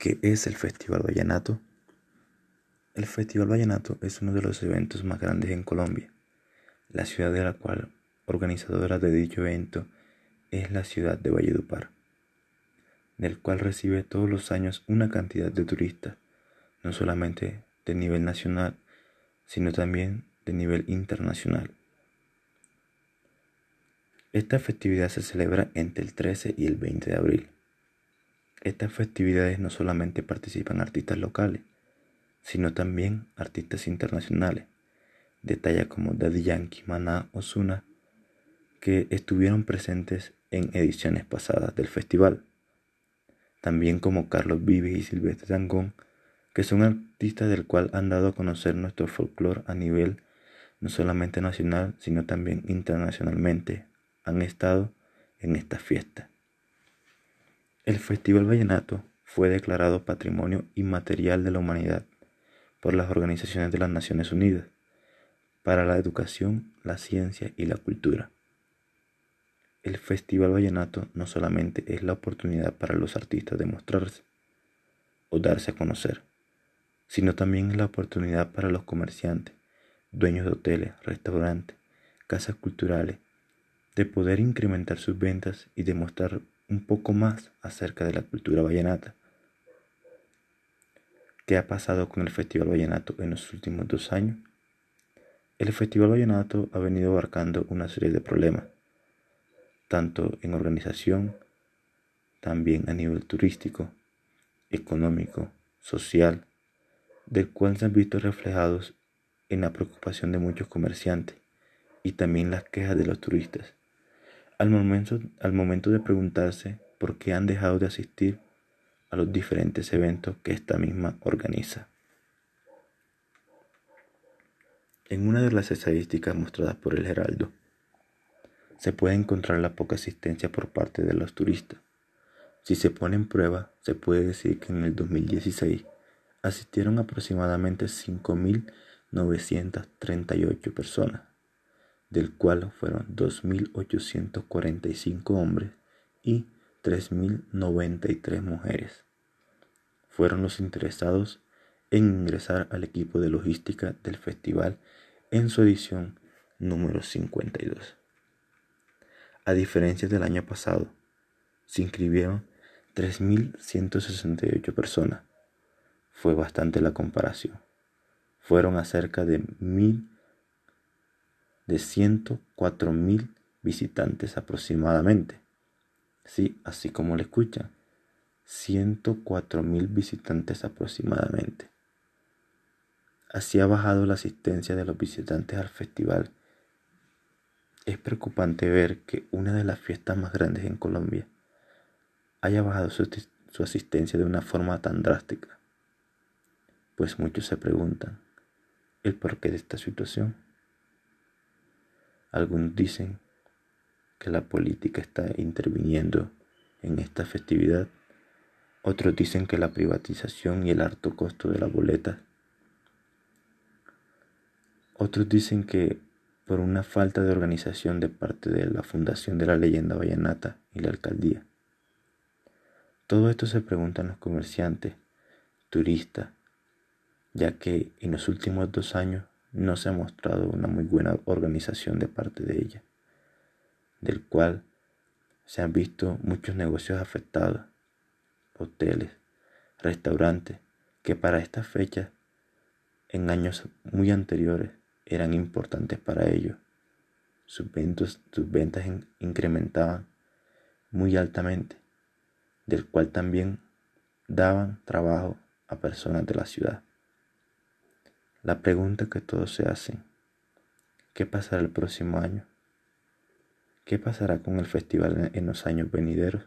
¿Qué es el Festival Vallenato? El Festival Vallenato es uno de los eventos más grandes en Colombia. La ciudad de la cual organizadora de dicho evento es la ciudad de Valledupar, del cual recibe todos los años una cantidad de turistas, no solamente de nivel nacional, sino también de nivel internacional. Esta festividad se celebra entre el 13 y el 20 de abril. Estas festividades no solamente participan artistas locales, sino también artistas internacionales, de talla como Daddy Yankee, Maná, Ozuna, que estuvieron presentes en ediciones pasadas del festival. También como Carlos Vives y Silvestre Dangón, que son artistas del cual han dado a conocer nuestro folclore a nivel no solamente nacional, sino también internacionalmente, han estado en esta fiesta. El Festival Vallenato fue declarado Patrimonio Inmaterial de la Humanidad por las organizaciones de las Naciones Unidas para la Educación, la Ciencia y la Cultura. El Festival Vallenato no solamente es la oportunidad para los artistas de mostrarse o darse a conocer, sino también es la oportunidad para los comerciantes, dueños de hoteles, restaurantes, casas culturales, de poder incrementar sus ventas y demostrar un poco más acerca de la cultura vallenata. ¿Qué ha pasado con el Festival Vallenato en los últimos dos años? El Festival Vallenato ha venido abarcando una serie de problemas, tanto en organización, también a nivel turístico, económico, social, del cual se han visto reflejados en la preocupación de muchos comerciantes y también las quejas de los turistas al momento, al momento de preguntarse por qué han dejado de asistir a los diferentes eventos que esta misma organiza. En una de las estadísticas mostradas por el Heraldo, se puede encontrar la poca asistencia por parte de los turistas. Si se pone en prueba, se puede decir que en el 2016 asistieron aproximadamente 5.938 personas del cual fueron 2.845 hombres y 3.093 mujeres. Fueron los interesados en ingresar al equipo de logística del festival en su edición número 52. A diferencia del año pasado, se inscribieron 3.168 personas. Fue bastante la comparación. Fueron acerca de 1.000 de 104 mil visitantes aproximadamente. Sí, así como le escuchan, 104 mil visitantes aproximadamente. Así ha bajado la asistencia de los visitantes al festival. Es preocupante ver que una de las fiestas más grandes en Colombia haya bajado su, su asistencia de una forma tan drástica. Pues muchos se preguntan el porqué de esta situación. Algunos dicen que la política está interviniendo en esta festividad. Otros dicen que la privatización y el alto costo de la boleta. Otros dicen que por una falta de organización de parte de la Fundación de la Leyenda Vallenata y la Alcaldía. Todo esto se preguntan los comerciantes, turistas, ya que en los últimos dos años no se ha mostrado una muy buena organización de parte de ella, del cual se han visto muchos negocios afectados, hoteles, restaurantes, que para esta fecha, en años muy anteriores, eran importantes para ellos. Sus ventas, sus ventas incrementaban muy altamente, del cual también daban trabajo a personas de la ciudad. La pregunta que todos se hacen, ¿qué pasará el próximo año? ¿Qué pasará con el festival en los años venideros?